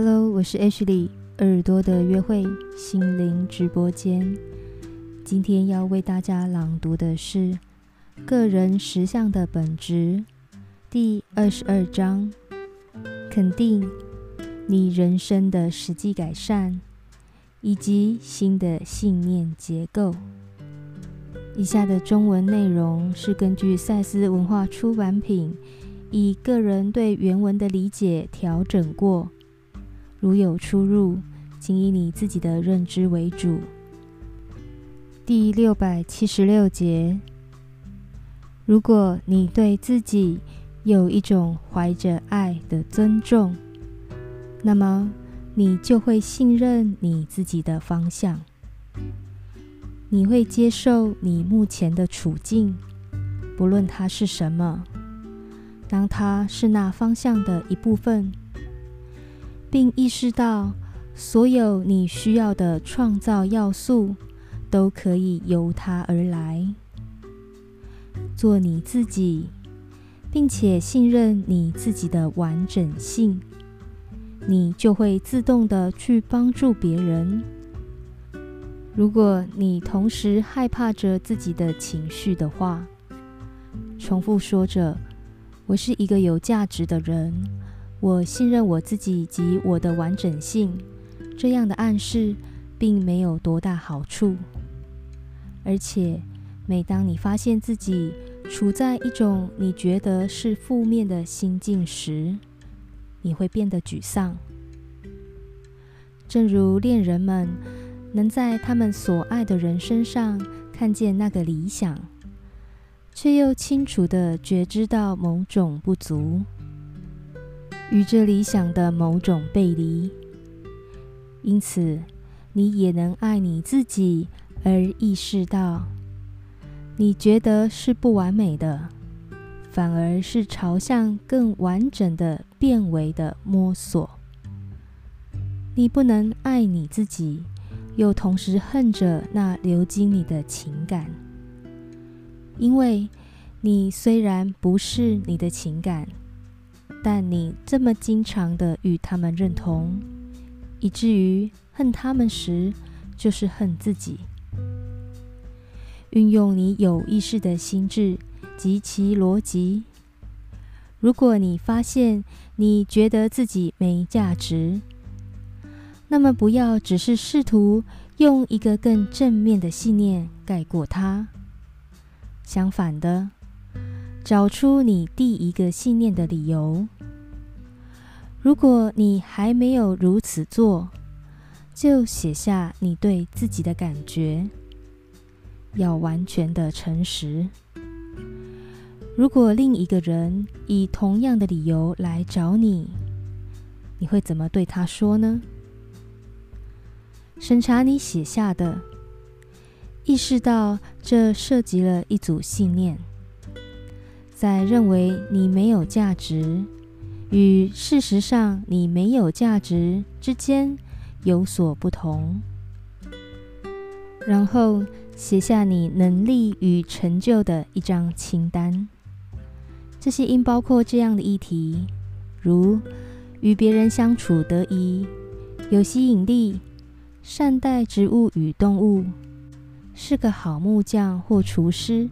Hello，我是 Ashley，耳朵的约会心灵直播间。今天要为大家朗读的是《个人实相的本质》第二十二章，肯定你人生的实际改善以及新的信念结构。以下的中文内容是根据赛斯文化出版品，以个人对原文的理解调整过。如有出入，请以你自己的认知为主。第六百七十六节：如果你对自己有一种怀着爱的尊重，那么你就会信任你自己的方向。你会接受你目前的处境，不论它是什么，当它是那方向的一部分。并意识到，所有你需要的创造要素都可以由它而来。做你自己，并且信任你自己的完整性，你就会自动的去帮助别人。如果你同时害怕着自己的情绪的话，重复说着：“我是一个有价值的人。”我信任我自己及我的完整性，这样的暗示并没有多大好处。而且，每当你发现自己处在一种你觉得是负面的心境时，你会变得沮丧。正如恋人们能在他们所爱的人身上看见那个理想，却又清楚地觉知到某种不足。与这理想的某种背离，因此你也能爱你自己，而意识到你觉得是不完美的，反而是朝向更完整的变为的摸索。你不能爱你自己，又同时恨着那流经你的情感，因为你虽然不是你的情感。但你这么经常的与他们认同，以至于恨他们时，就是恨自己。运用你有意识的心智及其逻辑。如果你发现你觉得自己没价值，那么不要只是试图用一个更正面的信念盖过它。相反的。找出你第一个信念的理由。如果你还没有如此做，就写下你对自己的感觉，要完全的诚实。如果另一个人以同样的理由来找你，你会怎么对他说呢？审查你写下的，意识到这涉及了一组信念。在认为你没有价值与事实上你没有价值之间有所不同，然后写下你能力与成就的一张清单。这些应包括这样的议题，如与别人相处得宜、有吸引力、善待植物与动物、是个好木匠或厨师。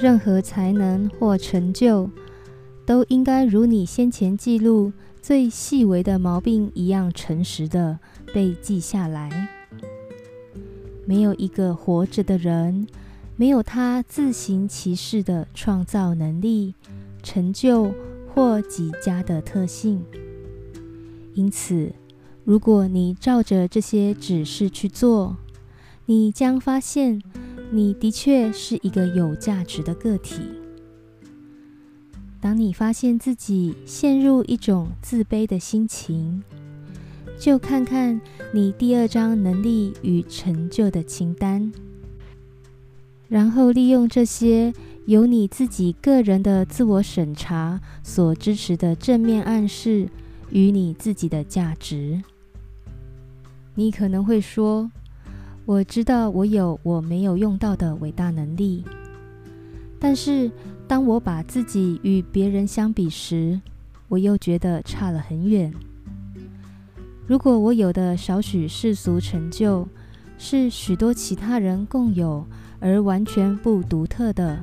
任何才能或成就，都应该如你先前记录最细微的毛病一样诚实的被记下来。没有一个活着的人没有他自行其事的创造能力、成就或极佳的特性。因此，如果你照着这些指示去做，你将发现。你的确是一个有价值的个体。当你发现自己陷入一种自卑的心情，就看看你第二张能力与成就的清单，然后利用这些由你自己个人的自我审查所支持的正面暗示与你自己的价值。你可能会说。我知道我有我没有用到的伟大能力，但是当我把自己与别人相比时，我又觉得差了很远。如果我有的少许世俗成就，是许多其他人共有而完全不独特的，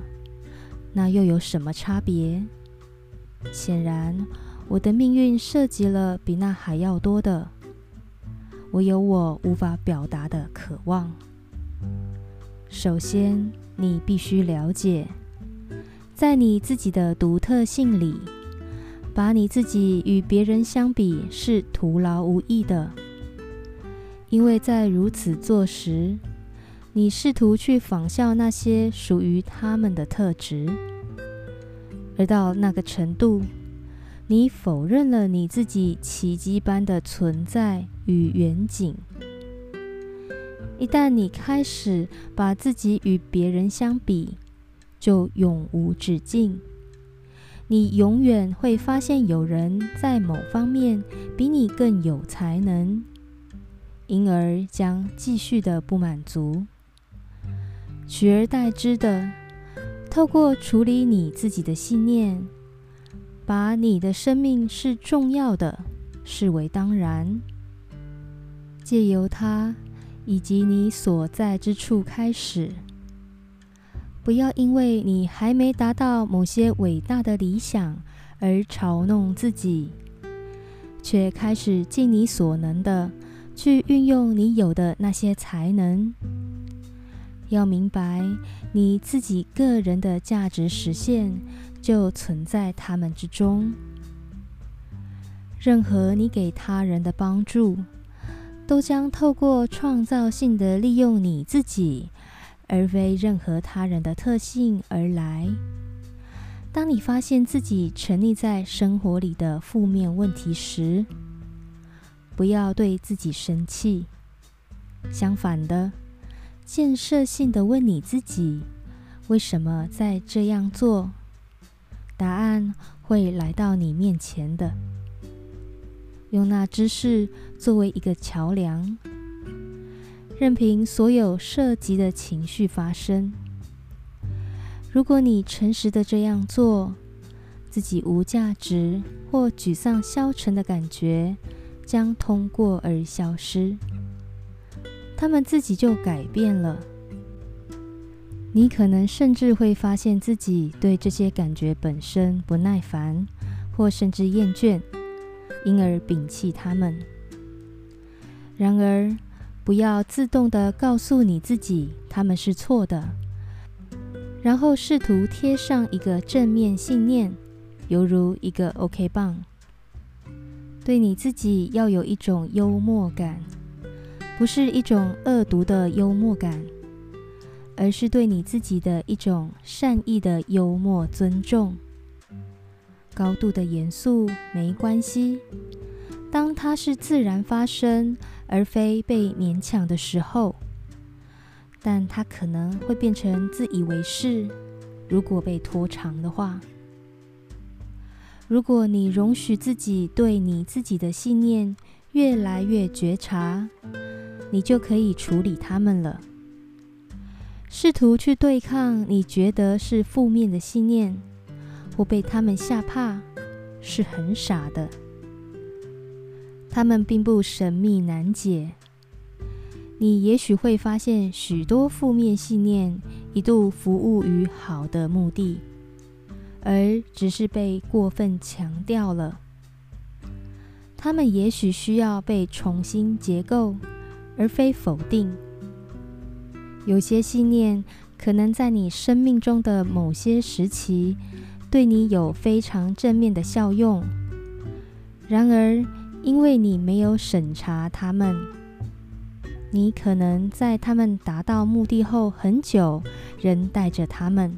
那又有什么差别？显然，我的命运涉及了比那还要多的。我有我无法表达的渴望。首先，你必须了解，在你自己的独特性里，把你自己与别人相比是徒劳无益的。因为在如此做时，你试图去仿效那些属于他们的特质，而到那个程度，你否认了你自己奇迹般的存在与远景。一旦你开始把自己与别人相比，就永无止境。你永远会发现有人在某方面比你更有才能。因而将继续的不满足，取而代之的，透过处理你自己的信念，把你的生命是重要的视为当然，借由它以及你所在之处开始，不要因为你还没达到某些伟大的理想而嘲弄自己，却开始尽你所能的。去运用你有的那些才能，要明白你自己个人的价值实现就存在他们之中。任何你给他人的帮助，都将透过创造性的利用你自己，而非任何他人的特性而来。当你发现自己沉溺在生活里的负面问题时，不要对自己生气，相反的，建设性的问你自己：为什么在这样做？答案会来到你面前的。用那知识作为一个桥梁，任凭所有涉及的情绪发生。如果你诚实的这样做，自己无价值或沮丧消沉的感觉。将通过而消失，他们自己就改变了。你可能甚至会发现自己对这些感觉本身不耐烦，或甚至厌倦，因而摒弃他们。然而，不要自动的告诉你自己他们是错的，然后试图贴上一个正面信念，犹如一个 OK 棒。对你自己要有一种幽默感，不是一种恶毒的幽默感，而是对你自己的一种善意的幽默尊重。高度的严肃没关系，当它是自然发生而非被勉强的时候，但它可能会变成自以为是，如果被拖长的话。如果你容许自己对你自己的信念越来越觉察，你就可以处理他们了。试图去对抗你觉得是负面的信念，或被他们吓怕，是很傻的。他们并不神秘难解。你也许会发现许多负面信念一度服务于好的目的。而只是被过分强调了，他们也许需要被重新结构，而非否定。有些信念可能在你生命中的某些时期对你有非常正面的效用，然而因为你没有审查他们，你可能在他们达到目的后很久仍带着他们。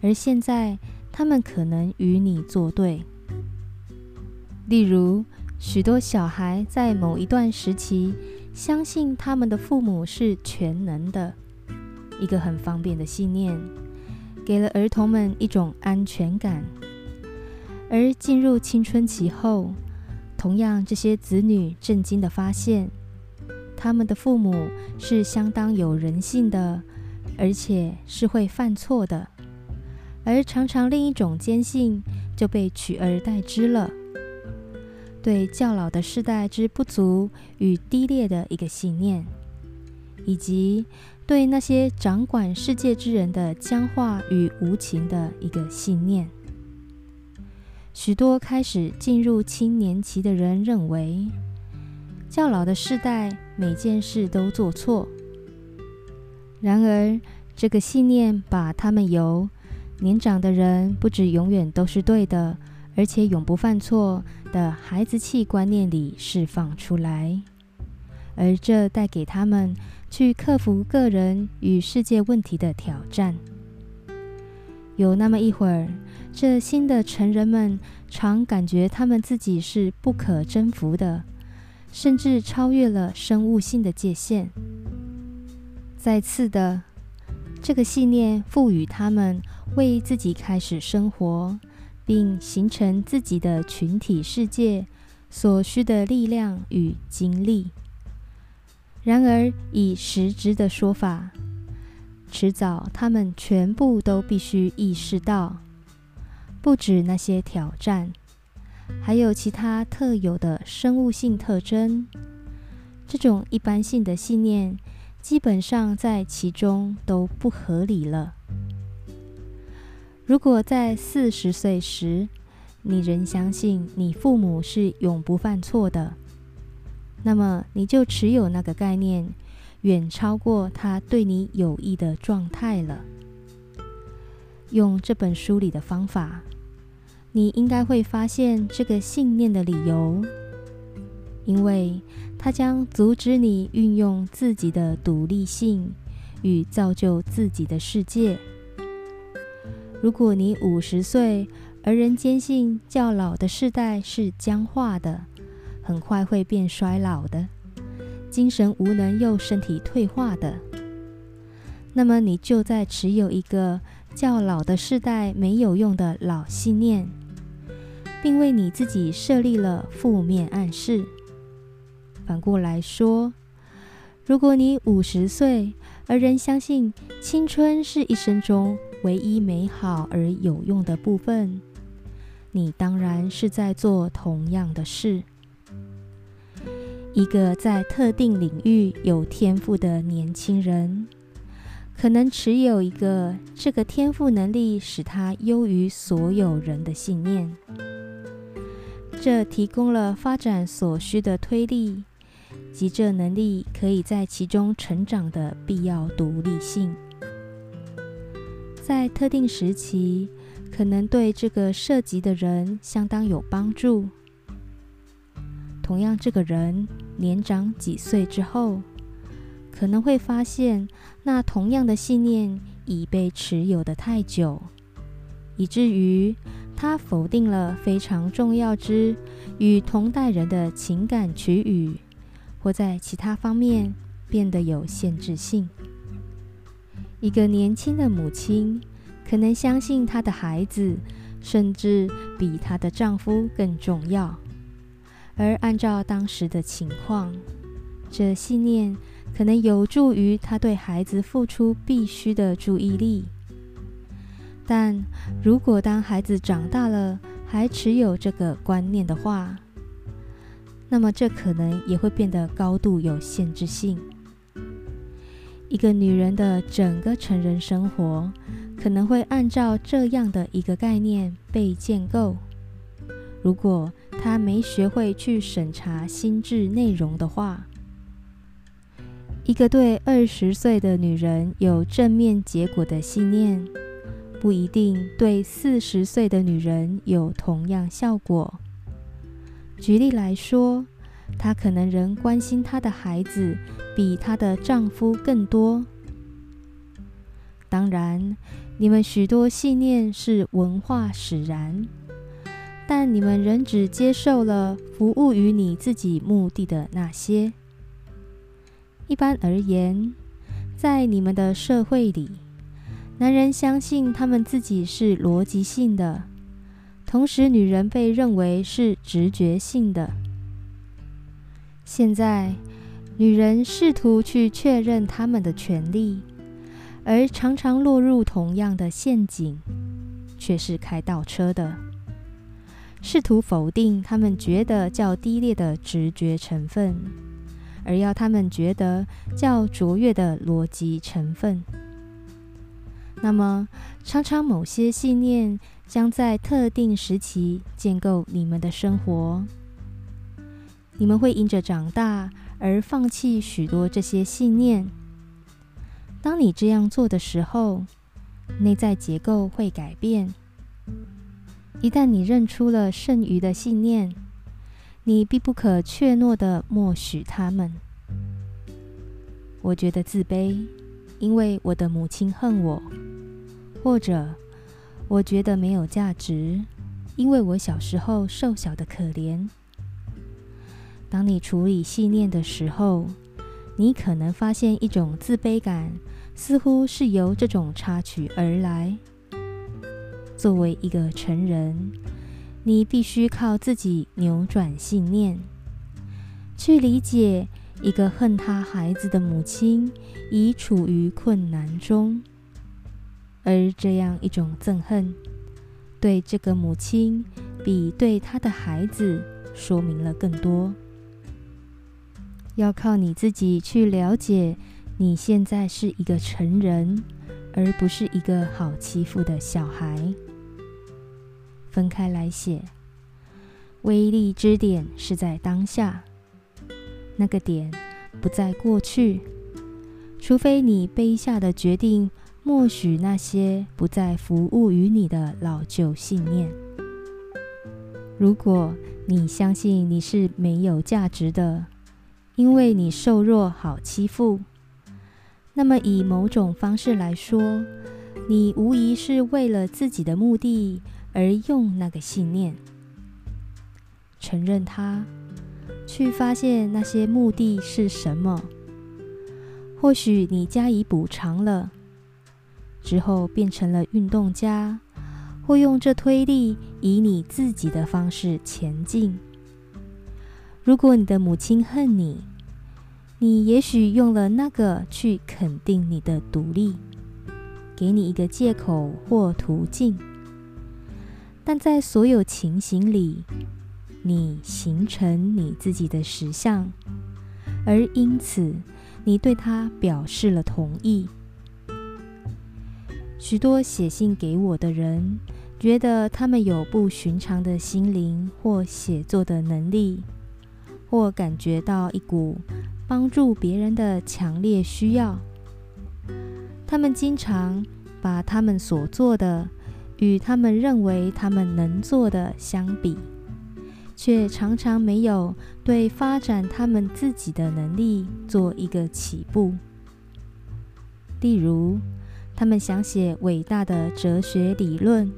而现在，他们可能与你作对。例如，许多小孩在某一段时期相信他们的父母是全能的，一个很方便的信念，给了儿童们一种安全感。而进入青春期后，同样这些子女震惊的发现，他们的父母是相当有人性的，而且是会犯错的。而常常另一种坚信就被取而代之了。对较老的世代之不足与低劣的一个信念，以及对那些掌管世界之人的僵化与无情的一个信念。许多开始进入青年期的人认为，较老的世代每件事都做错。然而，这个信念把他们由年长的人不止永远都是对的，而且永不犯错的孩子气观念里释放出来，而这带给他们去克服个人与世界问题的挑战。有那么一会儿。这新的成人们常感觉他们自己是不可征服的，甚至超越了生物性的界限。再次的，这个信念赋予他们为自己开始生活，并形成自己的群体世界所需的力量与精力。然而，以实质的说法，迟早他们全部都必须意识到。不止那些挑战，还有其他特有的生物性特征。这种一般性的信念，基本上在其中都不合理了。如果在四十岁时，你仍相信你父母是永不犯错的，那么你就持有那个概念，远超过他对你有益的状态了。用这本书里的方法。你应该会发现这个信念的理由，因为它将阻止你运用自己的独立性与造就自己的世界。如果你五十岁而仍坚信较老的世代是僵化的，很快会变衰老的，精神无能又身体退化的，那么你就在持有一个较老的世代没有用的老信念。并为你自己设立了负面暗示。反过来说，如果你五十岁而仍相信青春是一生中唯一美好而有用的部分，你当然是在做同样的事。一个在特定领域有天赋的年轻人，可能持有一个这个天赋能力使他优于所有人的信念。这提供了发展所需的推力及这能力可以在其中成长的必要独立性，在特定时期可能对这个涉及的人相当有帮助。同样，这个人年长几岁之后，可能会发现那同样的信念已被持有的太久，以至于。他否定了非常重要之与同代人的情感取予，或在其他方面变得有限制性。一个年轻的母亲可能相信她的孩子甚至比她的丈夫更重要，而按照当时的情况，这信念可能有助于她对孩子付出必须的注意力。但如果当孩子长大了还持有这个观念的话，那么这可能也会变得高度有限制性。一个女人的整个成人生活可能会按照这样的一个概念被建构。如果她没学会去审查心智内容的话，一个对二十岁的女人有正面结果的信念。不一定对四十岁的女人有同样效果。举例来说，她可能仍关心她的孩子比她的丈夫更多。当然，你们许多信念是文化使然，但你们仍只接受了服务于你自己目的的那些。一般而言，在你们的社会里。男人相信他们自己是逻辑性的，同时女人被认为是直觉性的。现在，女人试图去确认他们的权利，而常常落入同样的陷阱，却是开倒车的。试图否定他们觉得较低劣的直觉成分，而要他们觉得较卓越的逻辑成分。那么，常常某些信念将在特定时期建构你们的生活。你们会因着长大而放弃许多这些信念。当你这样做的时候，内在结构会改变。一旦你认出了剩余的信念，你必不可怯懦的默许他们。我觉得自卑，因为我的母亲恨我；或者我觉得没有价值，因为我小时候瘦小的可怜。当你处理信念的时候，你可能发现一种自卑感，似乎是由这种插曲而来。作为一个成人，你必须靠自己扭转信念，去理解一个恨他孩子的母亲已处于困难中，而这样一种憎恨，对这个母亲比对他的孩子说明了更多。要靠你自己去了解，你现在是一个成人，而不是一个好欺负的小孩。分开来写，威力之点是在当下，那个点不在过去，除非你卑下的决定默许那些不再服务于你的老旧信念。如果你相信你是没有价值的，因为你瘦弱好欺负，那么以某种方式来说，你无疑是为了自己的目的。而用那个信念承认它，去发现那些目的是什么。或许你加以补偿了，之后变成了运动家，或用这推力以你自己的方式前进。如果你的母亲恨你，你也许用了那个去肯定你的独立，给你一个借口或途径。但在所有情形里，你形成你自己的实相，而因此你对他表示了同意。许多写信给我的人，觉得他们有不寻常的心灵或写作的能力，或感觉到一股帮助别人的强烈需要。他们经常把他们所做的。与他们认为他们能做的相比，却常常没有对发展他们自己的能力做一个起步。例如，他们想写伟大的哲学理论，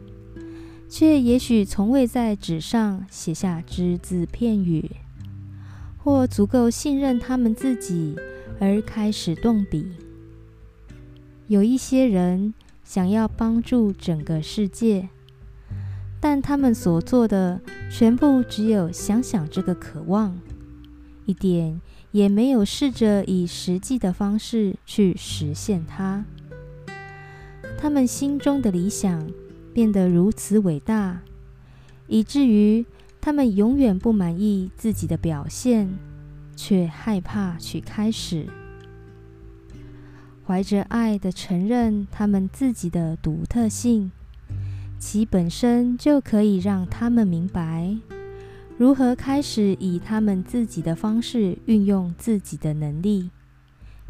却也许从未在纸上写下只字片语，或足够信任他们自己而开始动笔。有一些人。想要帮助整个世界，但他们所做的全部只有想想这个渴望，一点也没有试着以实际的方式去实现它。他们心中的理想变得如此伟大，以至于他们永远不满意自己的表现，却害怕去开始。怀着爱的承认他们自己的独特性，其本身就可以让他们明白如何开始以他们自己的方式运用自己的能力，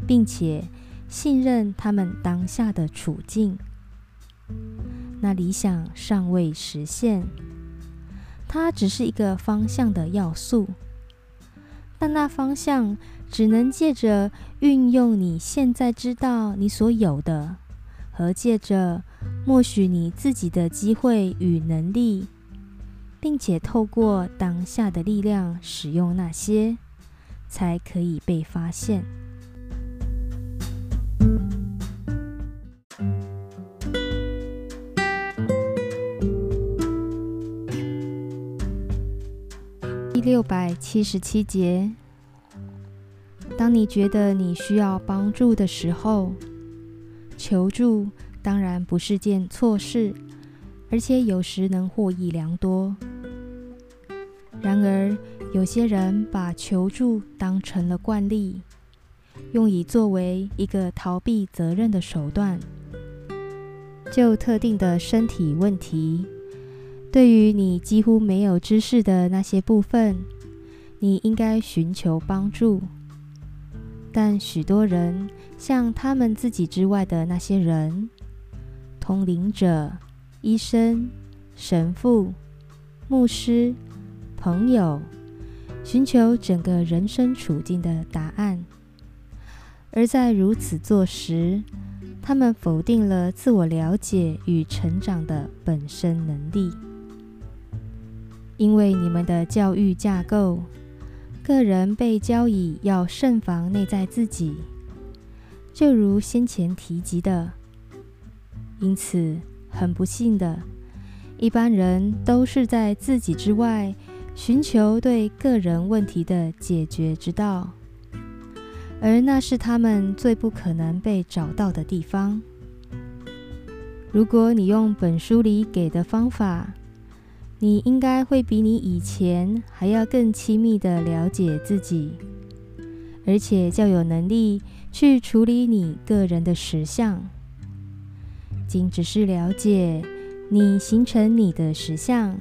并且信任他们当下的处境。那理想尚未实现，它只是一个方向的要素，但那方向。只能借着运用你现在知道你所有的，和借着默许你自己的机会与能力，并且透过当下的力量使用那些，才可以被发现。六百七十七节。当你觉得你需要帮助的时候，求助当然不是件错事，而且有时能获益良多。然而，有些人把求助当成了惯例，用以作为一个逃避责任的手段。就特定的身体问题，对于你几乎没有知识的那些部分，你应该寻求帮助。但许多人，像他们自己之外的那些人，通灵者、医生、神父、牧师、朋友，寻求整个人生处境的答案。而在如此做时，他们否定了自我了解与成长的本身能力，因为你们的教育架构。个人被教以要慎防内在自己，就如先前提及的。因此，很不幸的，一般人都是在自己之外寻求对个人问题的解决之道，而那是他们最不可能被找到的地方。如果你用本书里给的方法，你应该会比你以前还要更亲密的了解自己，而且较有能力去处理你个人的实相。仅只是了解你形成你的实相，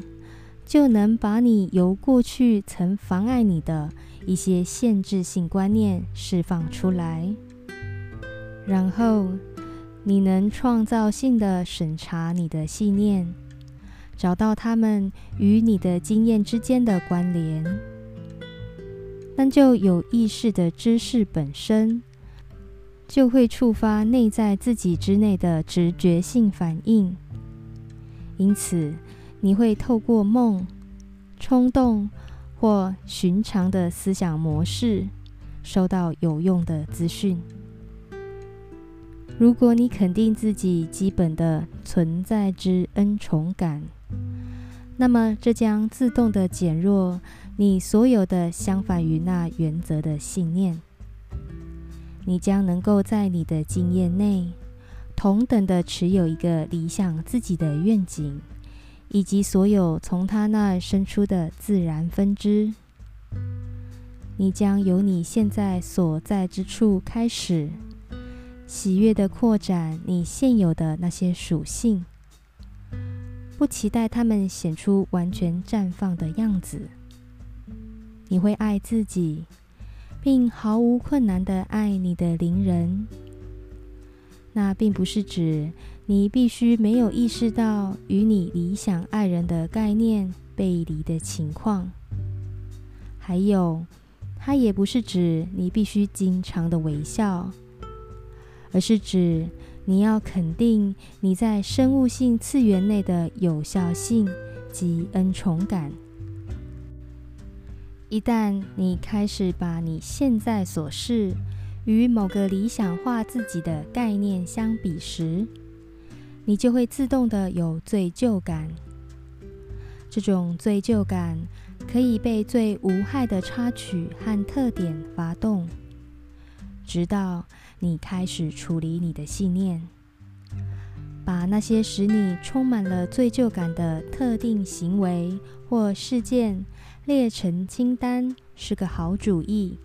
就能把你由过去曾妨碍你的一些限制性观念释放出来，然后你能创造性的审查你的信念。找到他们与你的经验之间的关联，那就有意识的知识本身就会触发内在自己之内的直觉性反应，因此你会透过梦、冲动或寻常的思想模式收到有用的资讯。如果你肯定自己基本的存在之恩宠感，那么这将自动的减弱你所有的相反于那原则的信念。你将能够在你的经验内同等的持有一个理想自己的愿景，以及所有从他那生出的自然分支。你将由你现在所在之处开始。喜悦的扩展你现有的那些属性，不期待他们显出完全绽放的样子。你会爱自己，并毫无困难的爱你的邻人。那并不是指你必须没有意识到与你理想爱人的概念背离的情况。还有，它也不是指你必须经常的微笑。而是指你要肯定你在生物性次元内的有效性及恩宠感。一旦你开始把你现在所示与某个理想化自己的概念相比时，你就会自动的有罪疚感。这种罪疚感可以被最无害的插曲和特点发动，直到。你开始处理你的信念，把那些使你充满了罪疚感的特定行为或事件列成清单是个好主意。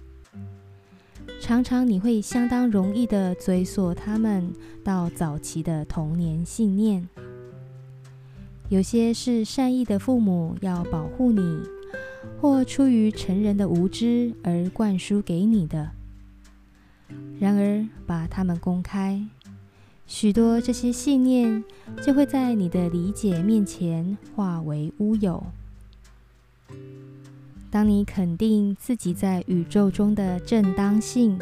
常常你会相当容易的追溯他们到早期的童年信念。有些是善意的父母要保护你，或出于成人的无知而灌输给你的。然而，把它们公开，许多这些信念就会在你的理解面前化为乌有。当你肯定自己在宇宙中的正当性，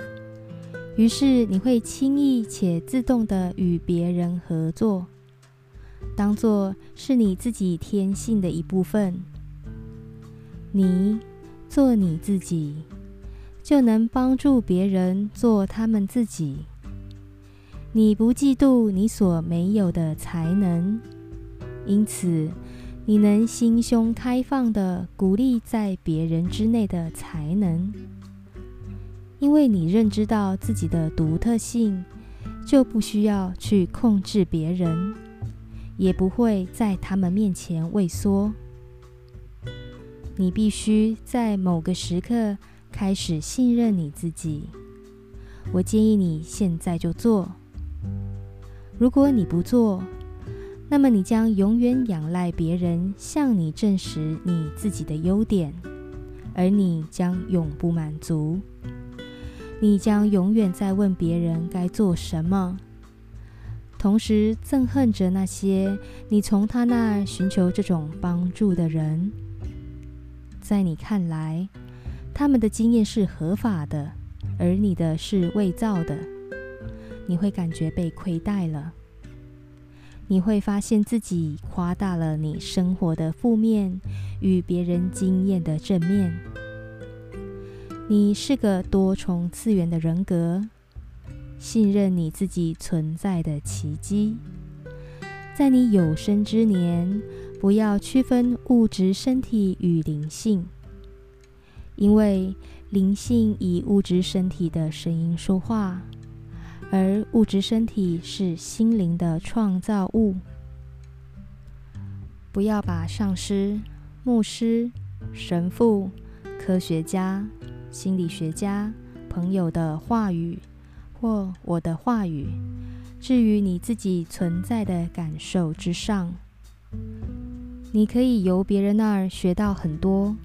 于是你会轻易且自动的与别人合作，当做是你自己天性的一部分。你做你自己。就能帮助别人做他们自己。你不嫉妒你所没有的才能，因此你能心胸开放的鼓励在别人之内的才能。因为你认知到自己的独特性，就不需要去控制别人，也不会在他们面前畏缩。你必须在某个时刻开始信任你自己。我建议你现在就做。如果你不做，那么你将永远仰赖别人向你证实你自己的优点，而你将永不满足。你将永远在问别人该做什么，同时憎恨着那些你从他那儿寻求这种帮助的人。在你看来，他们的经验是合法的，而你的是伪造的。你会感觉被亏待了。你会发现自己夸大了你生活的负面与别人经验的正面。你是个多重次元的人格，信任你自己存在的奇迹。在你有生之年，不要区分物质身体与灵性，因为灵性以物质身体的声音说话。而物质身体是心灵的创造物。不要把上师、牧师、神父、科学家、心理学家、朋友的话语或我的话语置于你自己存在的感受之上。你可以由别人那儿学到很多，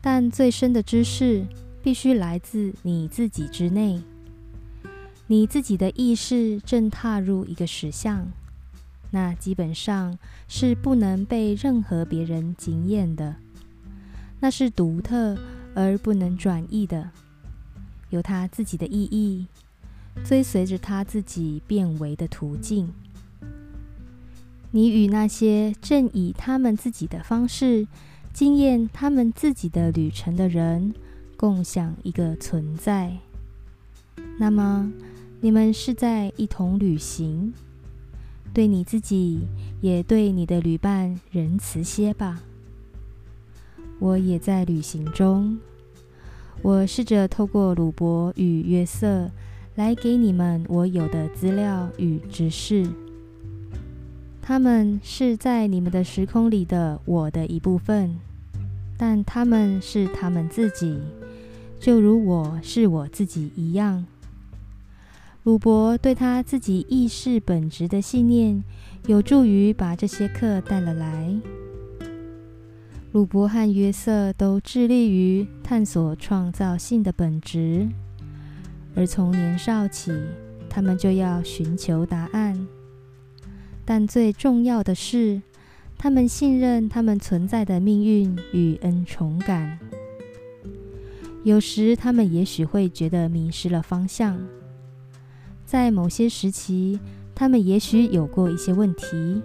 但最深的知识必须来自你自己之内。你自己的意识正踏入一个实相，那基本上是不能被任何别人惊艳的，那是独特而不能转移的，有它自己的意义，追随着它自己变为的途径。你与那些正以他们自己的方式经验他们自己的旅程的人共享一个存在，那么。你们是在一同旅行，对你自己，也对你的旅伴仁慈些吧。我也在旅行中，我试着透过鲁伯与约瑟来给你们我有的资料与知识。他们是在你们的时空里的我的一部分，但他们是他们自己，就如我是我自己一样。鲁伯对他自己意识本质的信念，有助于把这些课带了来。鲁伯和约瑟都致力于探索创造性的本质，而从年少起，他们就要寻求答案。但最重要的是，他们信任他们存在的命运与恩宠感。有时，他们也许会觉得迷失了方向。在某些时期，他们也许有过一些问题，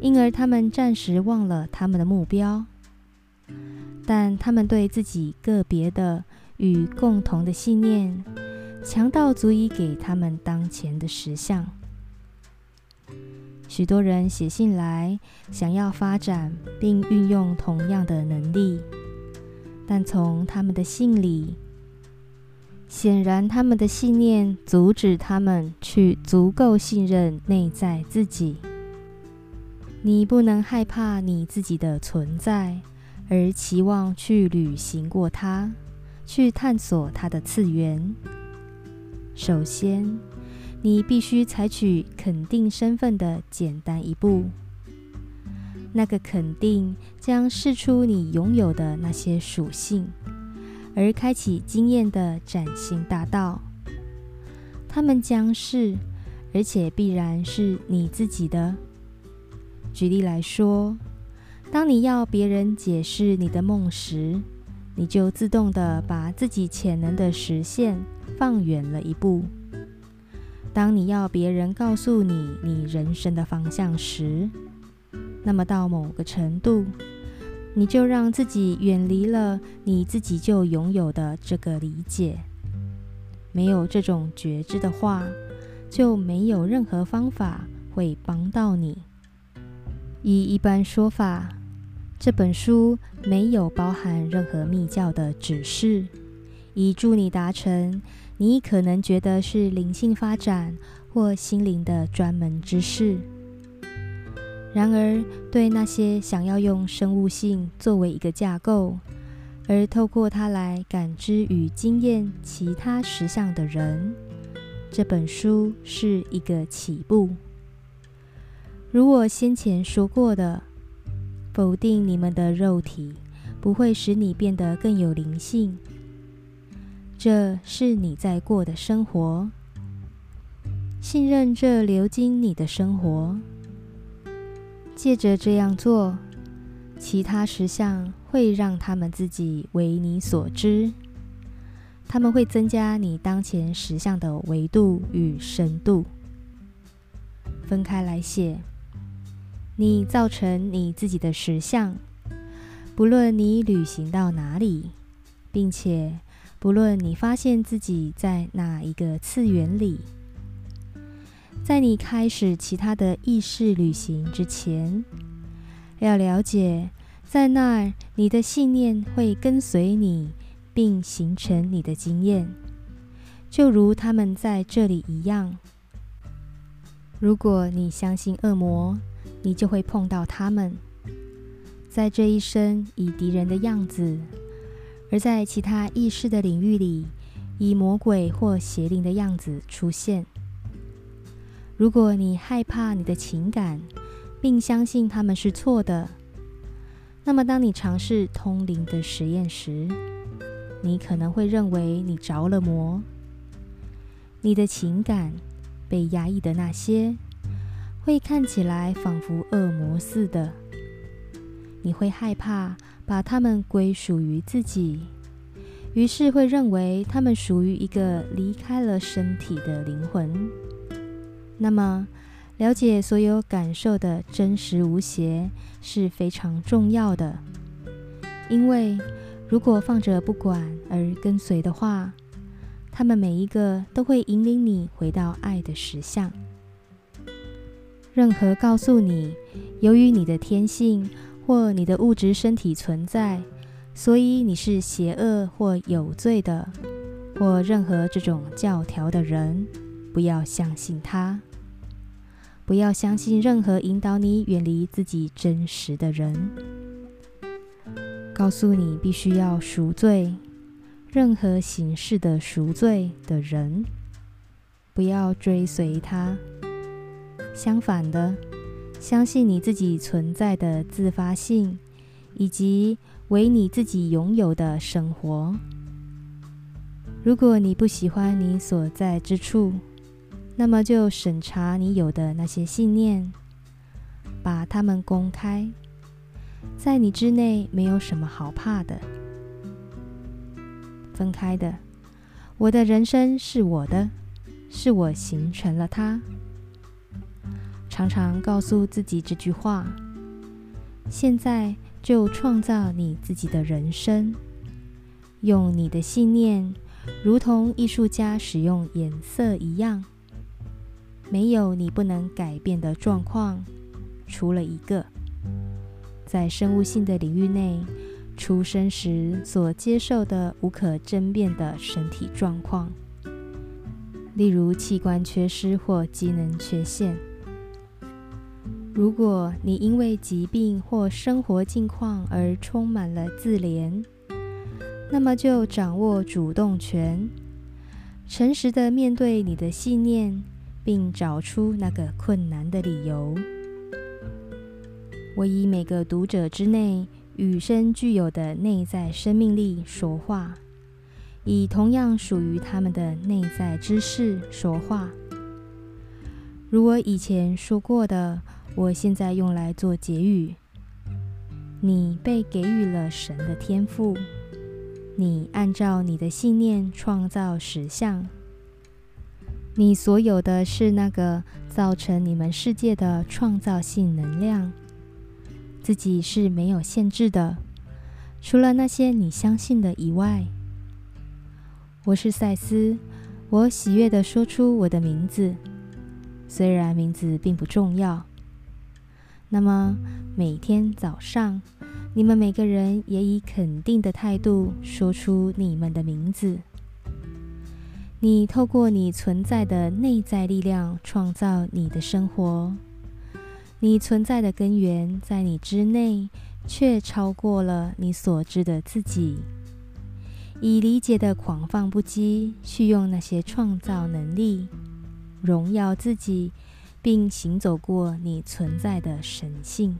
因而他们暂时忘了他们的目标。但他们对自己个别的与共同的信念强到足以给他们当前的实相。许多人写信来，想要发展并运用同样的能力，但从他们的信里。显然，他们的信念阻止他们去足够信任内在自己。你不能害怕你自己的存在，而期望去旅行过它，去探索它的次元。首先，你必须采取肯定身份的简单一步。那个肯定将试出你拥有的那些属性。而开启经验的崭新大道，他们将是，而且必然是你自己的。举例来说，当你要别人解释你的梦时，你就自动的把自己潜能的实现放远了一步；当你要别人告诉你你人生的方向时，那么到某个程度。你就让自己远离了你自己就拥有的这个理解。没有这种觉知的话，就没有任何方法会帮到你。以一般说法，这本书没有包含任何密教的指示，以助你达成你可能觉得是灵性发展或心灵的专门知识。然而，对那些想要用生物性作为一个架构，而透过它来感知与经验其他实相的人，这本书是一个起步。如我先前说过的，否定你们的肉体不会使你变得更有灵性。这是你在过的生活，信任这流经你的生活。借着这样做，其他实相会让他们自己为你所知，他们会增加你当前实相的维度与深度。分开来写，你造成你自己的实相，不论你旅行到哪里，并且。不论你发现自己在哪一个次元里，在你开始其他的意识旅行之前，要了解，在那儿你的信念会跟随你，并形成你的经验，就如他们在这里一样。如果你相信恶魔，你就会碰到他们，在这一生以敌人的样子。而在其他意识的领域里，以魔鬼或邪灵的样子出现。如果你害怕你的情感，并相信他们是错的，那么当你尝试通灵的实验时，你可能会认为你着了魔。你的情感被压抑的那些，会看起来仿佛恶魔似的。你会害怕。把它们归属于自己，于是会认为它们属于一个离开了身体的灵魂。那么，了解所有感受的真实无邪是非常重要的，因为如果放着不管而跟随的话，他们每一个都会引领你回到爱的实相。任何告诉你，由于你的天性。或你的物质身体存在，所以你是邪恶或有罪的，或任何这种教条的人，不要相信他。不要相信任何引导你远离自己真实的人，告诉你必须要赎罪，任何形式的赎罪的人，不要追随他。相反的。相信你自己存在的自发性，以及为你自己拥有的生活。如果你不喜欢你所在之处，那么就审查你有的那些信念，把它们公开。在你之内没有什么好怕的。分开的，我的人生是我的，是我形成了它。常常告诉自己这句话：现在就创造你自己的人生，用你的信念，如同艺术家使用颜色一样。没有你不能改变的状况，除了一个，在生物性的领域内，出生时所接受的无可争辩的身体状况，例如器官缺失或机能缺陷。如果你因为疾病或生活境况而充满了自怜，那么就掌握主动权，诚实的面对你的信念，并找出那个困难的理由。我以每个读者之内与生俱有的内在生命力说话，以同样属于他们的内在知识说话。如我以前说过的。我现在用来做结语。你被给予了神的天赋，你按照你的信念创造实相。你所有的是那个造成你们世界的创造性能量，自己是没有限制的，除了那些你相信的以外。我是赛斯，我喜悦地说出我的名字，虽然名字并不重要。那么每天早上你们每个人也以肯定的态度说出你们的名字。你透过你存在的内在力量创造你的生活。你存在的根源在你之内却超过了你所知的自己。以理解的狂放不羁去用那些创造能力荣耀自己并行走过你存在的神性。